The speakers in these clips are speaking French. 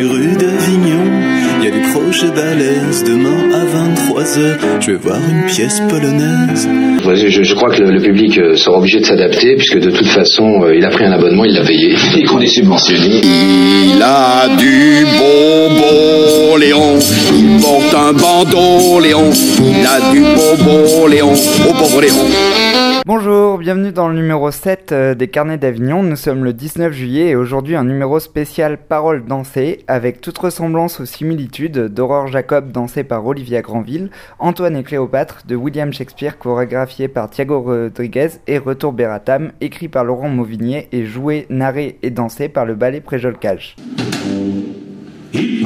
les rues d'Avignon, il y a des projets balèzes. Demain à 23h, je vais voir une pièce polonaise. Je, je crois que le, le public euh, sera obligé de s'adapter, puisque de toute façon, euh, il a pris un abonnement, il l'a payé, et qu'on est subventionné. Il a du bonbon, Léon. Il porte un bandeau, Léon. Il a du bonbon, Léon. Au pauvre Léon. Bonjour, bienvenue dans le numéro 7 euh, des Carnets d'Avignon. Nous sommes le 19 juillet et aujourd'hui un numéro spécial Paroles dansées avec toute ressemblance aux similitudes d'Aurore Jacob dansée par Olivia Granville, Antoine et Cléopâtre de William Shakespeare chorégraphié par Thiago Rodriguez et Retour Beratam écrit par Laurent Mauvignier et joué, narré et dansé par le ballet Préjolcage. Il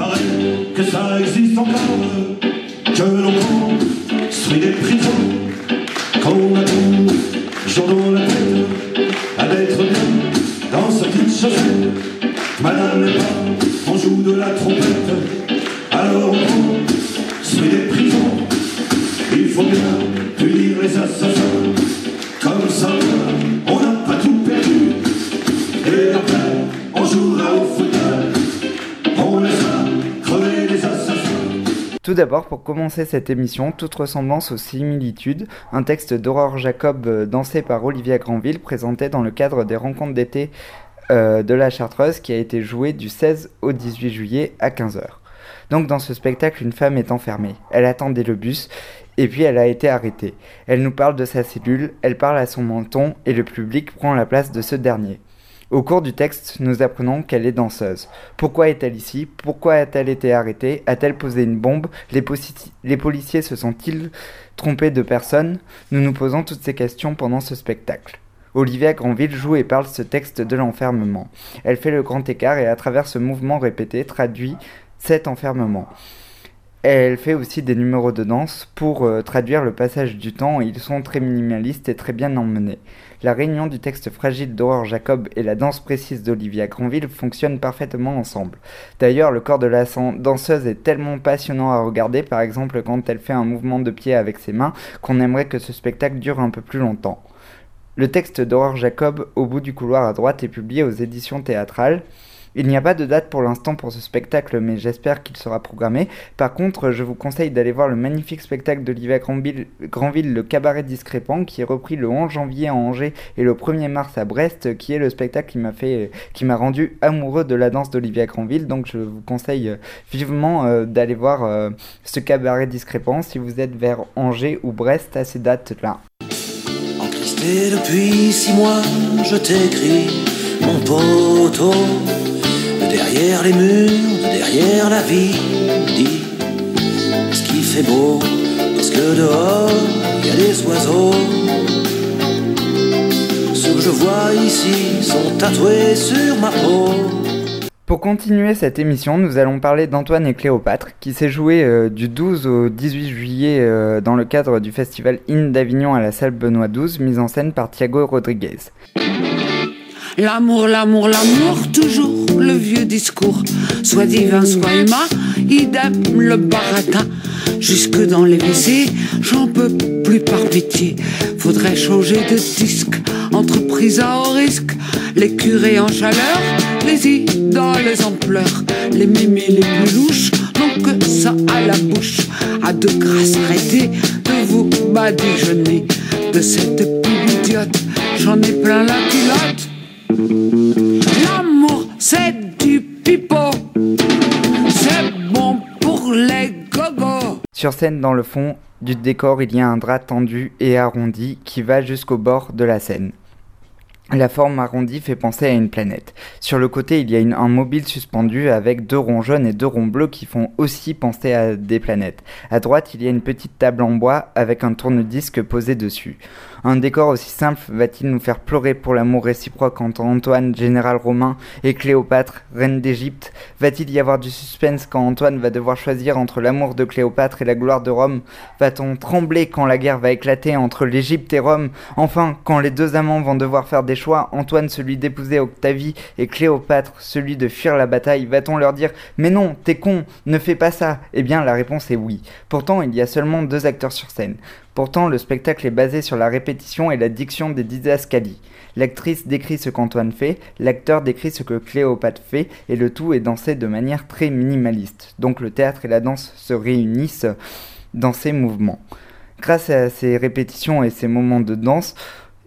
dans la tête, à d'être bien dans sa petite chaussette. Madame n'est pas, on joue de la trompette, alors on des prisons. Il faut bien punir les assassins, comme ça on n'a pas tout perdu. Et après, on jouera au football. Tout d'abord, pour commencer cette émission, toute ressemblance aux similitudes, un texte d'Aurore Jacob euh, dansé par Olivia Granville présenté dans le cadre des rencontres d'été euh, de la Chartreuse qui a été joué du 16 au 18 juillet à 15h. Donc dans ce spectacle, une femme est enfermée. Elle attendait le bus et puis elle a été arrêtée. Elle nous parle de sa cellule, elle parle à son menton et le public prend la place de ce dernier. Au cours du texte, nous apprenons qu'elle est danseuse. Pourquoi est-elle ici? Pourquoi a-t-elle été arrêtée? A-t-elle posé une bombe? Les, policiers se sont-ils trompés de personne? Nous nous posons toutes ces questions pendant ce spectacle. Olivia Granville joue et parle ce texte de l'enfermement. Elle fait le grand écart et à travers ce mouvement répété traduit cet enfermement. Elle fait aussi des numéros de danse pour euh, traduire le passage du temps. Ils sont très minimalistes et très bien emmenés. La réunion du texte fragile d'Aurore Jacob et la danse précise d'Olivia Granville fonctionnent parfaitement ensemble. D'ailleurs, le corps de la danseuse est tellement passionnant à regarder, par exemple quand elle fait un mouvement de pied avec ses mains, qu'on aimerait que ce spectacle dure un peu plus longtemps. Le texte d'Aurore Jacob, au bout du couloir à droite, est publié aux éditions théâtrales. Il n'y a pas de date pour l'instant pour ce spectacle, mais j'espère qu'il sera programmé. Par contre, je vous conseille d'aller voir le magnifique spectacle d'Olivia Granville, Le Cabaret Discrépant, qui est repris le 11 janvier à Angers et le 1er mars à Brest, qui est le spectacle qui m'a fait, qui m'a rendu amoureux de la danse d'Olivia Granville. Donc, je vous conseille euh, vivement euh, d'aller voir euh, ce Cabaret Discrépant si vous êtes vers Angers ou Brest à ces dates-là. De derrière les murs, de derrière la vie, dis, est-ce qu'il fait beau? Est-ce que dehors, il y a des oiseaux Ceux que je vois ici sont tatoués sur ma peau. Pour continuer cette émission, nous allons parler d'Antoine et Cléopâtre, qui s'est joué euh, du 12 au 18 juillet euh, dans le cadre du festival In d'Avignon à la salle Benoît XII, mise en scène par Thiago Rodriguez. L'amour, l'amour, l'amour, toujours le vieux discours. Soit divin, soit humain, idem le baratin. Jusque dans les WC, j'en peux plus par pitié. Faudrait changer de disque, entreprise à haut risque. Les curés en chaleur, les idoles en pleurs. Les mémés les plus louches n'ont que ça à la bouche. À de grâce, arrêtez de vous badigeonner. De cette pub idiote, j'en ai plein la culotte. C'est du pipeau. C'est bon pour les gogos. Sur scène, dans le fond du décor, il y a un drap tendu et arrondi qui va jusqu'au bord de la scène. La forme arrondie fait penser à une planète. Sur le côté, il y a un mobile suspendu avec deux ronds jaunes et deux ronds bleus qui font aussi penser à des planètes. À droite, il y a une petite table en bois avec un tourne-disque posé dessus. Un décor aussi simple va-t-il nous faire pleurer pour l'amour réciproque entre Antoine, général romain, et Cléopâtre, reine d'Égypte? Va-t-il y avoir du suspense quand Antoine va devoir choisir entre l'amour de Cléopâtre et la gloire de Rome? Va-t-on trembler quand la guerre va éclater entre l'Égypte et Rome? Enfin, quand les deux amants vont devoir faire des choix, Antoine celui d'épouser Octavie et Cléopâtre celui de fuir la bataille, va-t-on leur dire Mais non, t'es con, ne fais pas ça? Eh bien, la réponse est oui. Pourtant, il y a seulement deux acteurs sur scène. Pourtant, le spectacle est basé sur la répétition et la diction des didascalies. L'actrice décrit ce qu'Antoine fait, l'acteur décrit ce que Cléopâtre fait, et le tout est dansé de manière très minimaliste. Donc le théâtre et la danse se réunissent dans ces mouvements. Grâce à ces répétitions et ces moments de danse,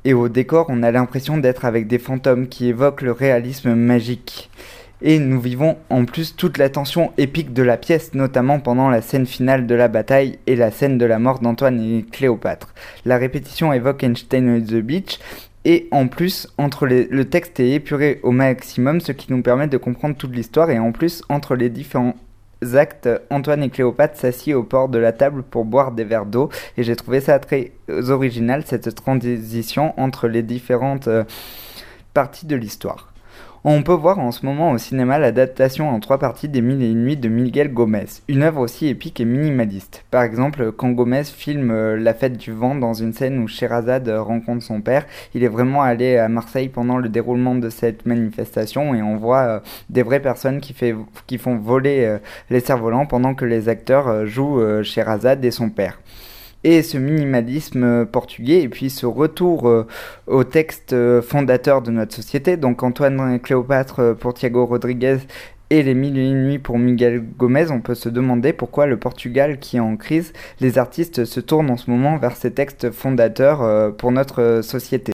et au décor, on a l'impression d'être avec des fantômes qui évoquent le réalisme magique. Et nous vivons en plus toute la tension épique de la pièce, notamment pendant la scène finale de la bataille et la scène de la mort d'Antoine et Cléopâtre. La répétition évoque Einstein the Beach, et en plus, entre le texte est épuré au maximum, ce qui nous permet de comprendre toute l'histoire, et en plus, entre les différents actes, Antoine et Cléopâtre s'assiedent au port de la table pour boire des verres d'eau, et j'ai trouvé ça très original, cette transition entre les différentes euh, parties de l'histoire. On peut voir en ce moment au cinéma l'adaptation en trois parties des Mille et une nuits de Miguel Gomez, une œuvre aussi épique et minimaliste. Par exemple, quand Gomez filme euh, La fête du vent dans une scène où Sherazade euh, rencontre son père, il est vraiment allé à Marseille pendant le déroulement de cette manifestation et on voit euh, des vraies personnes qui, font voler les cerfs-volants pendant que les acteurs jouent Sherazade et son père et ce minimalisme portugais et puis ce retour euh, au texte euh, fondateur de notre société. Donc Antoine Cléopâtre euh, pour Thiago Rodriguez et les mille et nuits pour Miguel Gomez, on peut se demander pourquoi le Portugal qui est en crise, les artistes se tournent en ce moment vers ces textes fondateurs pour notre société.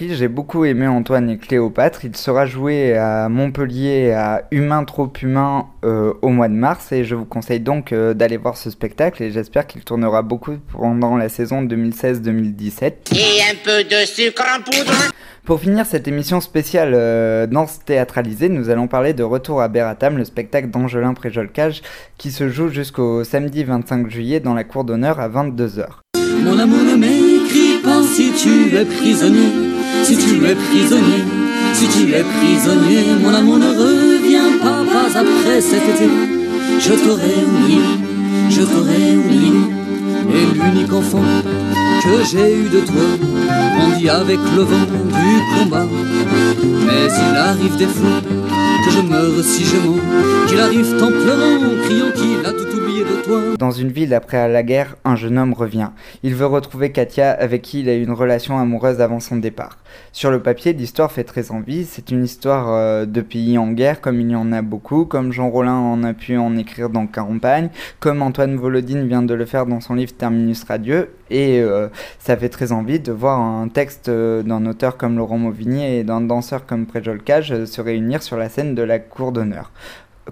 J'ai beaucoup aimé Antoine et Cléopâtre. Il sera joué à Montpellier à Humain trop humain euh, au mois de mars et je vous conseille donc euh, d'aller voir ce spectacle et j'espère qu'il tournera beaucoup pendant la saison 2016-2017. Et un peu de sucre en poudre Pour finir cette émission spéciale euh, danse théâtralisée, nous allons parler de Retour à Beratam, le spectacle d'Angelin Préjolcage qui se joue jusqu'au samedi 25 juillet dans la cour d'honneur à 22h. Mon amour ne m'écris pas si tu es prisonnier, si tu es prisonnier, si tu es prisonnier. Mon amour ne revient pas, pas après cet été. Je t'aurais oublié, je t'aurais oublié. Et l'unique enfant que j'ai eu de toi grandit avec le vent du combat. Mais il arrive des fois Dans une ville après la guerre, un jeune homme revient. Il veut retrouver Katia avec qui il a eu une relation amoureuse avant son départ. Sur le papier, l'histoire fait très envie. C'est une histoire euh, de pays en guerre, comme il y en a beaucoup, comme Jean Rollin en a pu en écrire dans Campagne, comme Antoine Volodine vient de le faire dans son livre Terminus Radieux. Et euh, ça fait très envie de voir un texte euh, d'un auteur comme Laurent Mauvigny et d'un danseur comme Préjolcage euh, se réunir sur la scène de la cour d'honneur.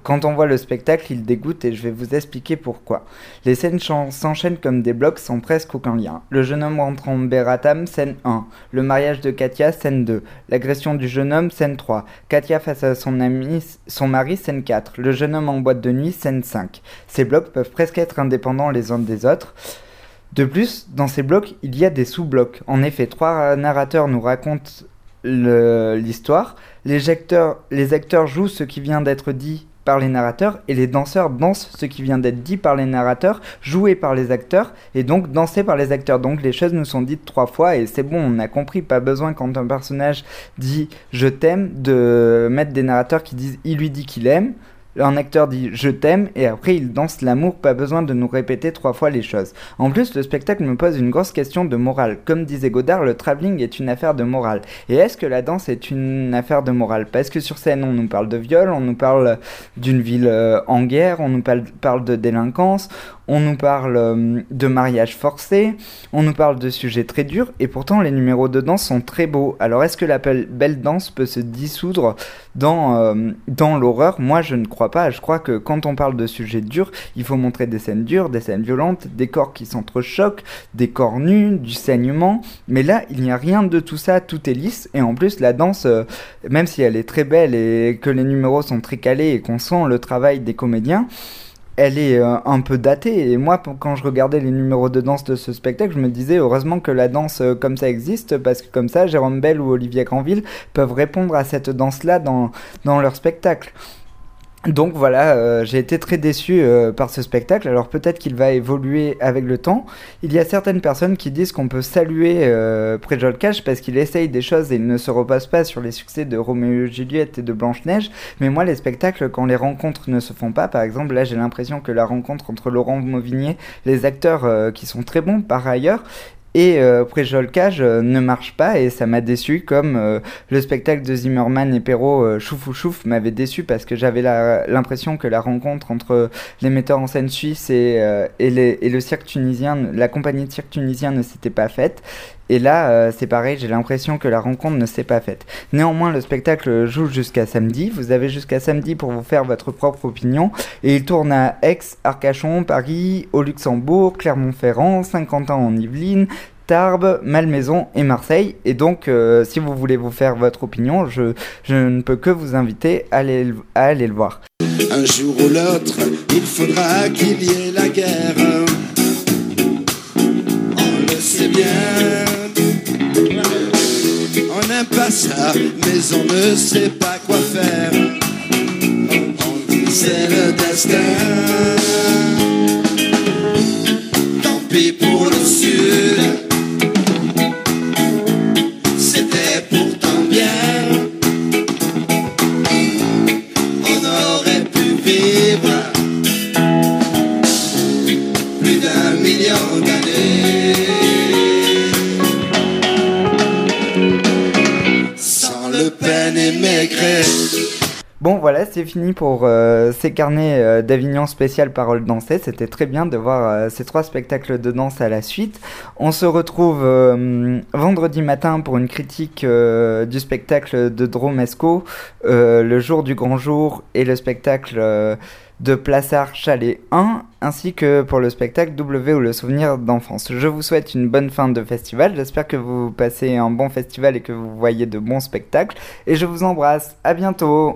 Quand on voit le spectacle, il dégoûte et je vais vous expliquer pourquoi. Les scènes s'enchaînent comme des blocs sans presque aucun lien. Le jeune homme rentre en Beratam, scène 1. Le mariage de Katia, scène 2. L'agression du jeune homme, scène 3. Katia face à son ami, son mari, scène 4. Le jeune homme en boîte de nuit, scène 5. Ces blocs peuvent presque être indépendants les uns des autres. De plus, dans ces blocs, il y a des sous-blocs. En effet, trois narrateurs nous racontent l'histoire. Les les acteurs jouent ce qui vient d'être dit par les narrateurs et les danseurs dansent ce qui vient d'être dit par les narrateurs, joué par les acteurs et donc dansé par les acteurs. Donc les choses nous sont dites trois fois et c'est bon, on a compris. Pas besoin quand un personnage dit je t'aime de mettre des narrateurs qui disent il lui dit qu'il aime. Un acteur dit je t'aime et après il danse l'amour, pas besoin de nous répéter trois fois les choses. En plus, le spectacle me pose une grosse question de morale. Comme disait Godard, le travelling est une affaire de morale. Et est-ce que la danse est une affaire de morale? Parce que sur scène, on nous parle de viol, on nous parle d'une ville euh, en guerre, on nous parle, parle de délinquance, on nous parle euh, de mariage forcé, on nous parle de sujets très durs, et pourtant les numéros de danse sont très beaux. Alors est-ce que la belle danse peut se dissoudre dans, euh, l'horreur? Moi je ne crois pas, je crois que quand on parle de sujets durs, il faut montrer des scènes dures, des scènes violentes, des corps qui s'entrechoquent, des corps nus, du saignement, mais là il n'y a rien de tout ça, tout est lisse, et en plus la danse, euh, même si elle est très belle et que les numéros sont très calés et qu'on sent le travail des comédiens, elle est euh, un peu datée. Et moi, quand je regardais les numéros de danse de ce spectacle, je me disais heureusement que la danse euh, comme ça existe, parce que comme ça, Jérôme Bell ou Olivier Granville peuvent répondre à cette danse-là dans, dans leur spectacle. Donc voilà, euh, j'ai été très déçu euh, par ce spectacle. Alors peut-être qu'il va évoluer avec le temps. Il y a certaines personnes qui disent qu'on peut saluer euh, Préjol Cash parce qu'il essaye des choses et il ne se repose pas sur les succès de Roméo et Juliette et de Blanche-Neige. Mais moi, les spectacles, quand les rencontres ne se font pas, par exemple, là j'ai l'impression que la rencontre entre Laurent Mauvigné, les acteurs qui sont très bons par ailleurs, et euh, Préjolcage euh, ne marche pas et ça m'a déçu comme euh, le spectacle de Zimmerman et Perrault euh, Chouf ou Chouf m'avait déçu parce que j'avais l'impression que la rencontre entre les metteurs en scène suisses et, et, le cirque tunisien, la compagnie de cirque tunisien ne s'était pas faite. Et là, c'est pareil, j'ai l'impression que la rencontre ne s'est pas faite. Néanmoins, le spectacle joue jusqu'à samedi. Vous avez jusqu'à samedi pour vous faire votre propre opinion. Et il tourne à Aix, Arcachon, Paris, au Luxembourg, Clermont-Ferrand, Saint-Quentin en Yvelines, Tarbes, Malmaison et Marseille. Et donc, euh, si vous voulez vous faire votre opinion, je, je ne peux que vous inviter à aller, à aller le voir. Un jour ou l'autre, il faudra qu'il y ait la guerre. Pas ça, mais on ne sait pas quoi faire. C'est le destin. C'est fini pour euh, ces carnets euh, d'Avignon spécial Parole dansée. C'était très bien de voir euh, ces trois spectacles de danse à la suite. On se retrouve euh, vendredi matin pour une critique euh, du spectacle de Dromesco, euh, le jour du grand jour et le spectacle de Plaçard Chalet 1, ainsi que pour le spectacle W ou le souvenir d'enfance. Je vous souhaite une bonne fin de festival, j'espère que vous passez un bon festival et que vous voyez de bons spectacles, et je vous embrasse, à bientôt